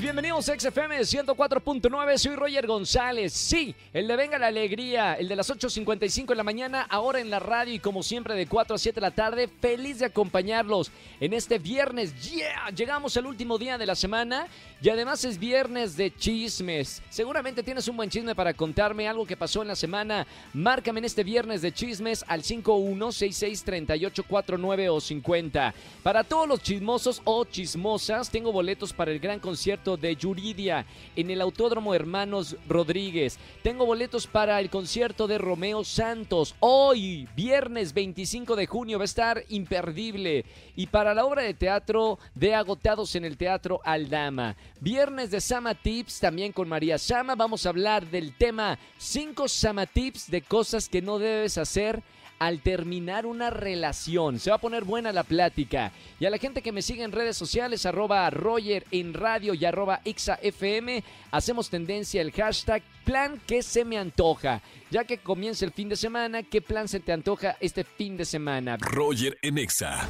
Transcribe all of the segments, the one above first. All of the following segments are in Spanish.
Bienvenidos a XFM 104.9, soy Roger González. Sí, el de Venga la Alegría, el de las 8.55 de la mañana, ahora en la radio y como siempre de 4 a 7 de la tarde, feliz de acompañarlos en este viernes. Yeah, llegamos al último día de la semana y además es viernes de chismes. Seguramente tienes un buen chisme para contarme algo que pasó en la semana. Márcame en este viernes de chismes al 51663849 o 50. Para todos los chismosos o chismosas, tengo boletos para el gran concierto de Yuridia en el Autódromo Hermanos Rodríguez. Tengo boletos para el concierto de Romeo Santos. Hoy, viernes 25 de junio, va a estar imperdible. Y para la obra de teatro de Agotados en el Teatro Aldama. Viernes de Sama Tips, también con María Sama. Vamos a hablar del tema 5 Sama Tips de cosas que no debes hacer al terminar una relación. Se va a poner buena la plática. Y a la gente que me sigue en redes sociales, arroba Roger en radio y arroba XAFM, hacemos tendencia el hashtag plan que se me antoja. Ya que comienza el fin de semana, ¿qué plan se te antoja este fin de semana? Roger en Exa.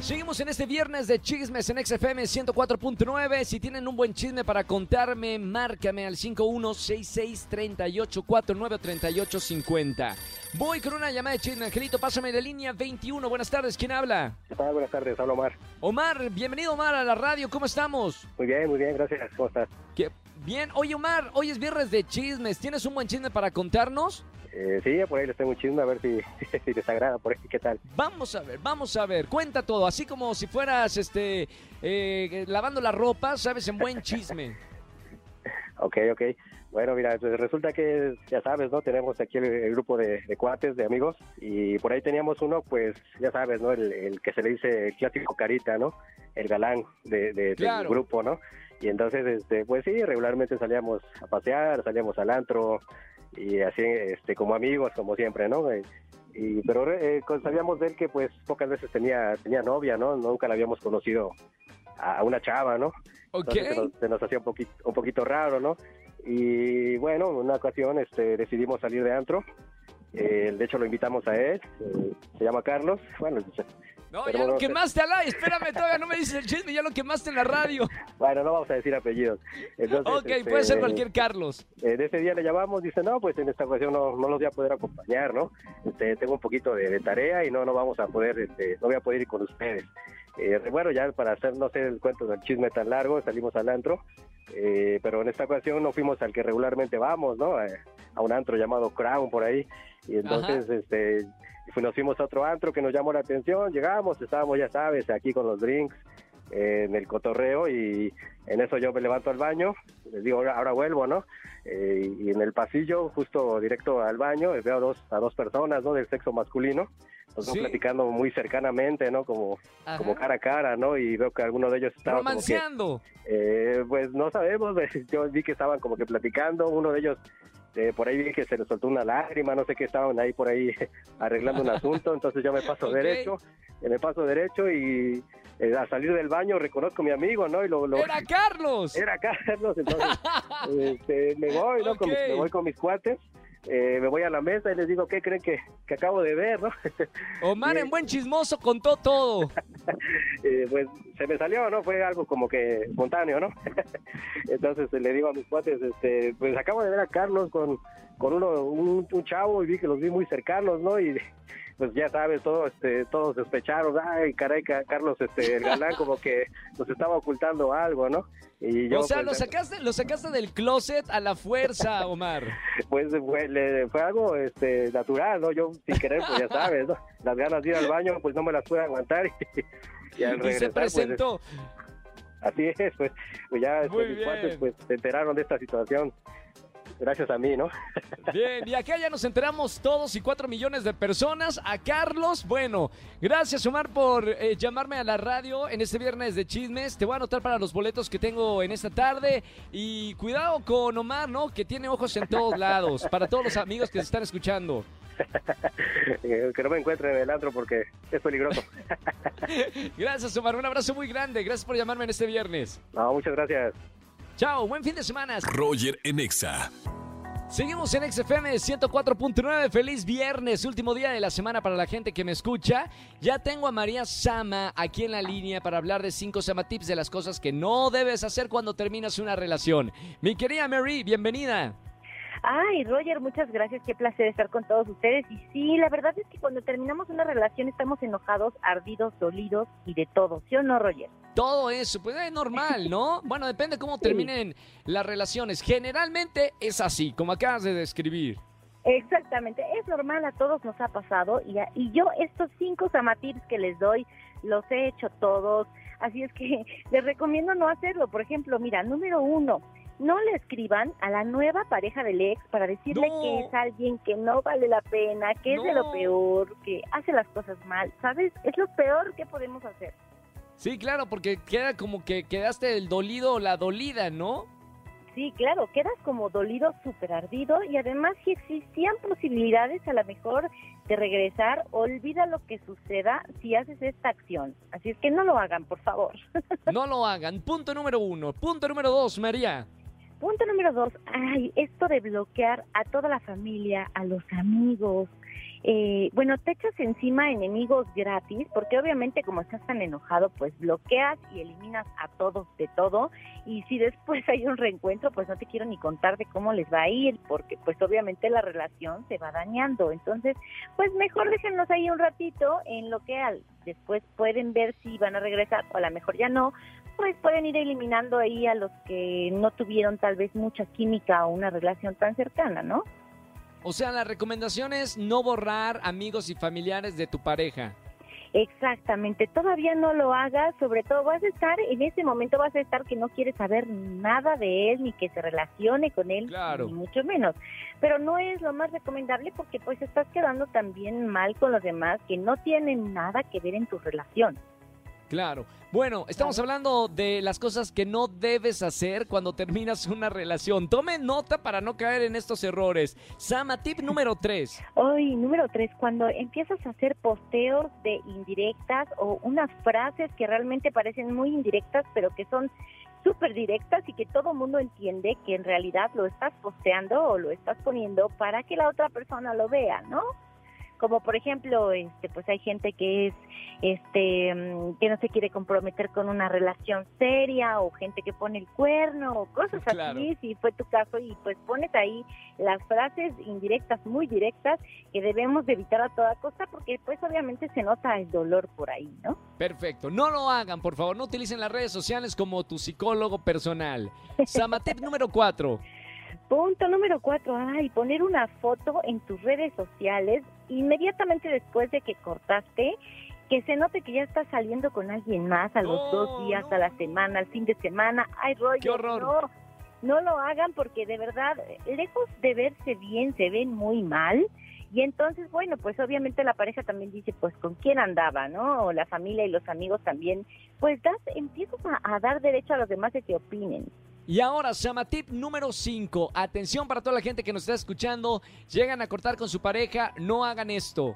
Seguimos en este viernes de chismes en XFM 104.9. Si tienen un buen chisme para contarme, márcame al 516638493850. Voy con una llamada de chisme, Angelito. Pásame de línea 21. Buenas tardes, ¿quién habla? Hola, buenas tardes, hablo Omar. Omar, bienvenido Omar a la radio. ¿Cómo estamos? Muy bien, muy bien, gracias. ¿Cómo estás? ¿Qué? Bien. Oye Omar, hoy es viernes de chismes. ¿Tienes un buen chisme para contarnos? Eh, sí, por ahí les tengo un chisme, a ver si, si les agrada, por ahí, ¿qué tal? Vamos a ver, vamos a ver. Cuenta todo, así como si fueras este eh, lavando la ropa, sabes, en buen chisme. Ok, ok. Bueno, mira, pues resulta que, ya sabes, ¿no? Tenemos aquí el, el grupo de, de cuates, de amigos, y por ahí teníamos uno, pues, ya sabes, ¿no? El, el que se le dice el clásico carita, ¿no? El galán de, de- Claro. del grupo, ¿no? Y entonces, este, pues sí, regularmente salíamos a pasear, salíamos al antro, y así, este, como amigos, como siempre, ¿no? Y, pero eh, sabíamos de él que, pues, pocas veces tenía, tenía novia, ¿no? Nunca la habíamos conocido a, una chava, ¿no? Ok. Entonces se nos, se nos hacía un poquito, un poquito raro, ¿no? Y bueno, en una ocasión este, decidimos salir de antro. Eh, de hecho, lo invitamos a él. eh, se llama Carlos. Bueno, No, Pero ya lo quemaste al aire. Espérame, todavía no me dices el chisme, ya lo quemaste en la radio. bueno, no vamos a decir apellidos. Entonces, Ok, este, puede ser cualquier Carlos. eh, de ese día le llamamos, dice, no, pues en esta ocasión no, no los voy a poder acompañar, ¿no? Este, tengo un poquito de, de tarea y no, no vamos a poder, este, no voy a poder ir con ustedes. Eh, bueno, ya para hacer, no sé, el cuento del chisme tan largo, salimos al antro, eh, pero en esta ocasión no fuimos al que regularmente vamos, ¿no? A, a un antro llamado Crown por ahí, y entonces, este, nos fuimos a otro antro que nos llamó la atención, llegamos, estábamos, ya sabes, aquí con los drinks, eh, en el cotorreo, y en eso yo me levanto al baño, les digo, ahora, ahora vuelvo, ¿no? Eh, y en el pasillo, justo directo al baño, veo a dos, a dos personas, ¿no? Del sexo masculino, nos Sí. platicando muy cercanamente, ¿no? Como, Ajá. como cara a cara, ¿no? Y veo que alguno de ellos estaba como que, Romanceando. eh, pues no sabemos, yo vi que estaban como que platicando, uno de ellos eh, por ahí vi que se le soltó una lágrima, no sé qué, estaban ahí por ahí arreglando un asunto, entonces yo me paso derecho, eh, me paso derecho y eh, al salir del baño reconozco a mi amigo, ¿no? Y lo, lo- ¡Era Carlos! era Carlos, entonces este, me voy, ¿no? Con mis- Ok. me voy con mis cuates, eh, me voy a la mesa y les digo, ¿qué creen que, que acabo de ver, no? Omar en buen chismoso contó todo. Eh, pues se me salió, ¿no? Fue algo como que espontáneo, ¿no? Entonces le digo a mis cuates, este, pues acabo de ver a Carlos con, con uno, un, un chavo y vi que los vi muy cercanos, ¿no? Y pues ya sabes, todo, este, todos sospecharon, ay, caray, ca- Carlos, este, el galán como que nos estaba ocultando algo, ¿no? Y yo, o sea, pues, lo sacaste, lo sacaste del closet a la fuerza, Omar. pues fue, le- fue algo este, natural, ¿no? Yo sin querer, pues ya sabes, ¿no? Las ganas de ir al baño, pues no me las pude aguantar y, y al Y regresar, se pues, presentó. Así es, pues, pues ya después mis bien. cuates pues se enteraron de esta situación gracias a mí, ¿no? Bien, y acá ya nos enteramos todos y cuatro millones de personas. A Carlos, bueno, gracias Omar por eh, llamarme a la radio en este viernes de chismes. Te voy a anotar para los boletos que tengo en esta tarde. Y cuidado con Omar, ¿no? Que tiene ojos en todos lados. Para todos los amigos que se están escuchando. Eh, que no me encuentre en el antro porque es peligroso. Gracias Omar, un abrazo muy grande. Gracias por llamarme en este viernes. No, muchas gracias. Chao, buen fin de semana. Roger en Exa. Seguimos en XFM 104.9. Feliz viernes, último día de la semana para la gente que me escucha. Ya tengo a María Sama aquí en la línea para hablar de 5 Sama Tips de las cosas que no debes hacer cuando terminas una relación. Mi querida Mary, bienvenida. Ay, Roger, muchas gracias. Qué placer estar con todos ustedes. Y sí, la verdad es que cuando terminamos una relación estamos enojados, ardidos, dolidos y de todo. ¿Sí o no, Roger? Todo eso, pues es normal, ¿no? Bueno, depende cómo terminen las relaciones. Generalmente es así, como acabas de describir. Exactamente, es normal, a todos nos ha pasado y, y yo estos cinco samatips que les doy los he hecho todos, así es que les recomiendo no hacerlo. Por ejemplo, mira, número uno, no le escriban a la nueva pareja del ex para decirle que es alguien que no vale la pena, que es de lo peor, que hace las cosas mal, ¿sabes? Es lo peor que podemos hacer. Sí, claro, porque queda como que quedaste el dolido o la dolida, ¿no? Sí, claro, quedas como dolido, súper ardido y además si existían posibilidades a lo mejor de regresar, olvida lo que suceda si haces esta acción. Así es que no lo hagan, por favor. No lo hagan. Punto número uno. Punto número dos, María. Punto número dos, ay, esto de bloquear a toda la familia, a los amigos, eh, bueno, te echas encima enemigos gratis, porque obviamente como estás tan enojado, pues bloqueas y eliminas a todos de todo, y si después hay un reencuentro, pues no te quiero ni contar de cómo les va a ir, porque pues obviamente la relación se va dañando, entonces, pues mejor déjenlos ahí un ratito en lo que al, después pueden ver si van a regresar, o a lo mejor ya no, pues pueden ir eliminando ahí a los que no tuvieron tal vez mucha química o una relación tan cercana, ¿no? O sea, la recomendación es no borrar amigos y familiares de tu pareja. Exactamente, todavía no lo hagas, sobre todo vas a estar, en ese momento vas a estar que no quieres saber nada de él, ni que se relacione con él, ni mucho menos. Pero no es lo más recomendable porque pues estás quedando también mal con los demás que no tienen nada que ver en tu relación. Claro. Bueno, estamos hablando de las cosas que no debes hacer cuando terminas una relación. Tome nota para no caer en estos errores. Sama, tip número 3. Hoy, número 3, cuando empiezas a hacer posteos de indirectas o unas frases que realmente parecen muy indirectas, pero que son súper directas y que todo mundo entiende que en realidad lo estás posteando o lo estás poniendo para que la otra persona lo vea, ¿no? Como por ejemplo este pues hay gente que es este mm, que no se quiere comprometer con una relación seria o gente que pone el cuerno o cosas así si fue tu caso y pues pones ahí las frases indirectas muy directas que debemos de evitar a toda costa porque pues obviamente se nota el dolor por ahí no perfecto. No lo hagan por favor. No utilicen las redes sociales como tu psicólogo personal. Samatep número cuatro. Punto número cuatro, ay, poner una foto en tus redes sociales inmediatamente después de que cortaste, que se note que ya estás saliendo con alguien más a los dos días, a la semana, al fin de semana. Ay, Roy, no, no lo hagan porque de verdad, lejos de verse bien, se ven muy mal. Y entonces, bueno, pues obviamente la pareja también dice, pues con quién andaba, ¿no? O la familia y los amigos también, pues das, empiezas a, a dar derecho a los demás de que opinen. Y ahora, Sama Tip número 5. Atención para toda la gente que nos está escuchando. Llegan a cortar con su pareja, no hagan esto.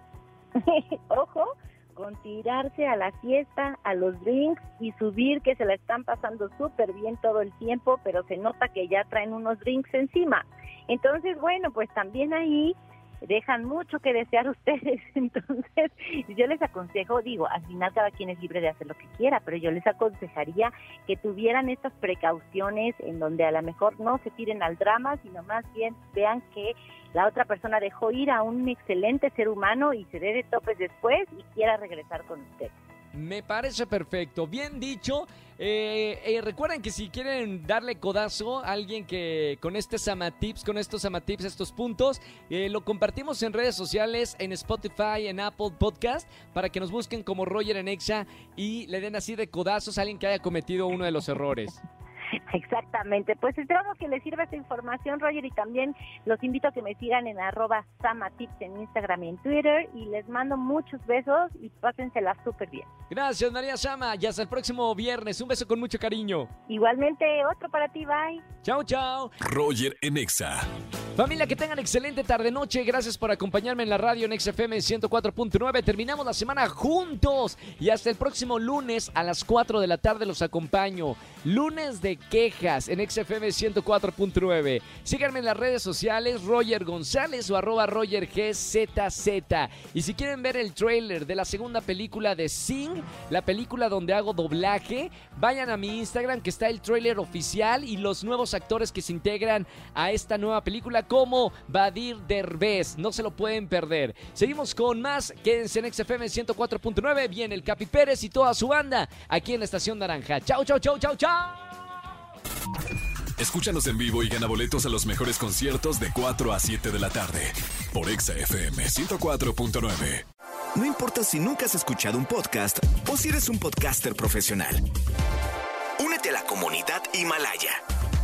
Ojo con tirarse a la fiesta, a los drinks y subir que se la están pasando súper bien todo el tiempo, pero se nota que ya traen unos drinks encima. Entonces, bueno, pues también ahí dejan mucho que desear ustedes. Entonces, yo les aconsejo, digo, al final cada quien es libre de hacer lo que quiera, pero yo les aconsejaría que tuvieran estas precauciones en donde a lo mejor no se tiren al drama, sino más bien vean que la otra persona dejó ir a un excelente ser humano y se dé de topes después y quiera regresar con ustedes. Me parece perfecto. Bien dicho. Eh, eh, recuerden que si quieren darle codazo a alguien que con este Samatips, con estos Samatips, estos puntos, eh, lo compartimos en redes sociales, en Spotify, en Apple Podcast, para que nos busquen como Roger en Exa y le den así de codazos a alguien que haya cometido uno de los errores. Exactamente, pues esperamos que les sirva esta información, Roger, y también los invito a que me sigan en arroba samatips en Instagram y en Twitter, y les mando muchos besos y pásensela súper bien. Gracias, María Sama, y hasta el próximo viernes, un beso con mucho cariño. Igualmente, otro para ti, bye. Chao, chao. Roger Enexa. Familia, que tengan excelente tarde-noche. Gracias por acompañarme en la radio en XFM 104.9. Terminamos la semana juntos y hasta el próximo lunes a las 4 de la tarde los acompaño. Lunes de quejas en XFM 104.9. Síganme en las redes sociales, Roger González o arroba Roger GZZ. Y si quieren ver el trailer de la segunda película de Sing, la película donde hago doblaje, vayan a mi Instagram que está el trailer oficial y los nuevos actores que se integran a esta nueva película como Badir Derbez. No se lo pueden perder. Seguimos con más. Quédense en XFM 104.9. Viene el Capi Pérez y toda su banda aquí en la Estación Naranja. Chau, chau, chau, chau, chau. Escúchanos en vivo y gana boletos a los mejores conciertos de 4 a 7 de la tarde por XFM 104.9. No importa si nunca has escuchado un podcast o si eres un podcaster profesional. Únete a la comunidad Himalaya.